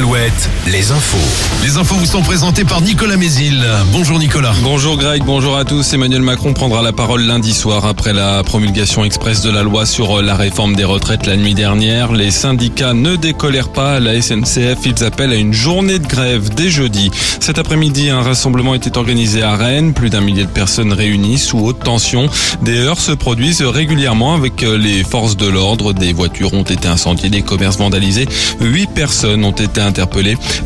al Les infos. Les infos vous sont présentées par Nicolas Mézil. Bonjour Nicolas. Bonjour Greg, bonjour à tous. Emmanuel Macron prendra la parole lundi soir après la promulgation express de la loi sur la réforme des retraites la nuit dernière. Les syndicats ne décolèrent pas la SNCF. Ils appellent à une journée de grève dès jeudi. Cet après-midi, un rassemblement était organisé à Rennes. Plus d'un millier de personnes réunies sous haute tension. Des heurts se produisent régulièrement avec les forces de l'ordre. Des voitures ont été incendiées, des commerces vandalisés. Huit personnes ont été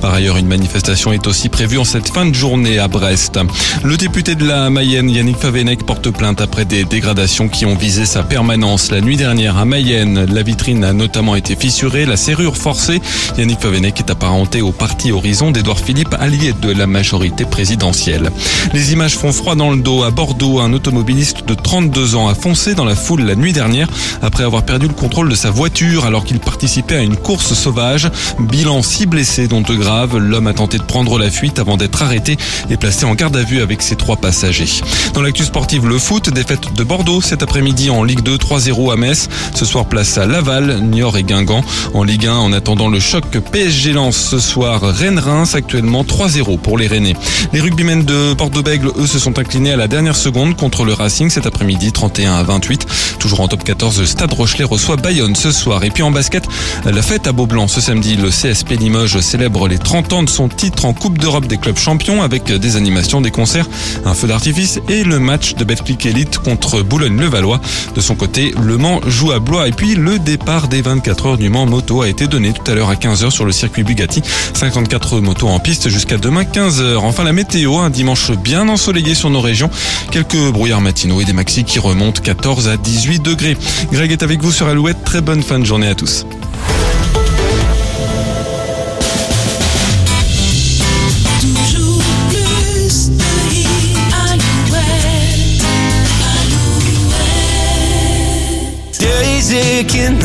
Par ailleurs, une manifestation est aussi prévue en cette fin de journée à Brest. Le député de la Mayenne, Yannick Favenec, porte plainte après des dégradations qui ont visé sa permanence. La nuit dernière à Mayenne, la vitrine a notamment été fissurée, la serrure forcée. Yannick Favenec est apparenté au parti Horizon d'Edouard Philippe, allié de la majorité présidentielle. Les images font froid dans le dos. À Bordeaux, un automobiliste de 32 ans a foncé dans la foule la nuit dernière après avoir perdu le contrôle de sa voiture alors qu'il participait à une course sauvage. Bilan 6 blessés, dont deux graves. L'homme a tenté de prendre la fuite avant d'être arrêté et placé en garde à vue avec ses trois passagers. Dans l'actu sportive, le foot, défaite de Bordeaux cet après-midi en Ligue 2, 3-0 à Metz. Ce soir, place à Laval, Niort et Guingamp. En Ligue 1, en attendant le choc PSG lance ce soir Rennes-Reims, actuellement 3-0 pour les Rennais. Les rugbymen de Bordeaux-Bègle, eux, se sont inclinés à la dernière seconde contre le Racing cet après-midi, 31 à 28. Toujours en top 14, Stade Rochelet reçoit Bayonne ce soir. Et puis en basket, la fête à Beaublanc ce samedi, le CSP Limoges célèbre les 30 ans de son titre en Coupe d'Europe des clubs champions avec des animations, des concerts, un feu d'artifice et le match de Betclic Elite contre Boulogne-le-Valois. De son côté, Le Mans joue à Blois et puis le départ des 24 heures du Mans moto a été donné tout à l'heure à 15h sur le circuit Bugatti. 54 motos en piste jusqu'à demain 15h. Enfin la météo, un dimanche bien ensoleillé sur nos régions. Quelques brouillards matinaux et des maxis qui remontent 14 à 18 degrés. Greg est avec vous sur Alouette. Très bonne fin de journée à tous. Days aching